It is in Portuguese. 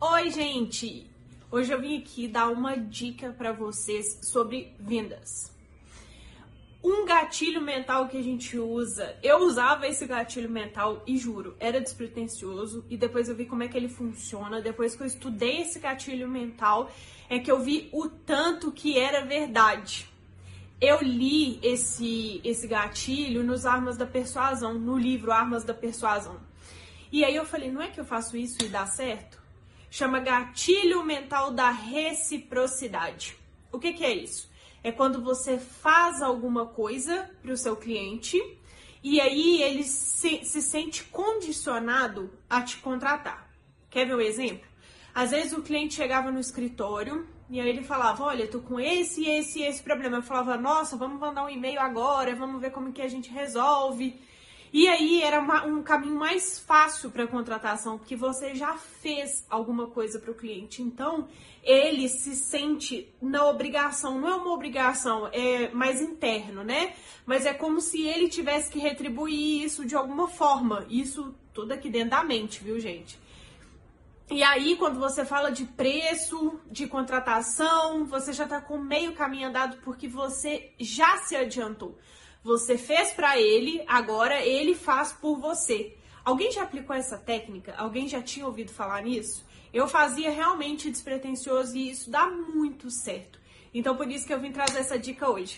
Oi, gente! Hoje eu vim aqui dar uma dica para vocês sobre vendas. Um gatilho mental que a gente usa, eu usava esse gatilho mental e juro, era despretensioso e depois eu vi como é que ele funciona. Depois que eu estudei esse gatilho mental, é que eu vi o tanto que era verdade. Eu li esse esse gatilho nos Armas da Persuasão, no livro Armas da Persuasão. E aí eu falei, não é que eu faço isso e dá certo? Chama gatilho mental da reciprocidade. O que, que é isso? É quando você faz alguma coisa para o seu cliente e aí ele se, se sente condicionado a te contratar. Quer ver um exemplo? Às vezes o cliente chegava no escritório e aí ele falava: Olha, tô com esse, esse e esse problema. Eu falava: Nossa, vamos mandar um e-mail agora, vamos ver como que a gente resolve. E aí era uma, um caminho mais fácil para contratação, porque você já fez alguma coisa para o cliente. Então, ele se sente na obrigação, não é uma obrigação, é mais interno, né? Mas é como se ele tivesse que retribuir isso de alguma forma. Isso tudo aqui dentro da mente, viu, gente? E aí, quando você fala de preço, de contratação, você já está com meio caminho andado porque você já se adiantou. Você fez para ele, agora ele faz por você. Alguém já aplicou essa técnica? Alguém já tinha ouvido falar nisso? Eu fazia realmente despretensioso e isso dá muito certo. Então por isso que eu vim trazer essa dica hoje.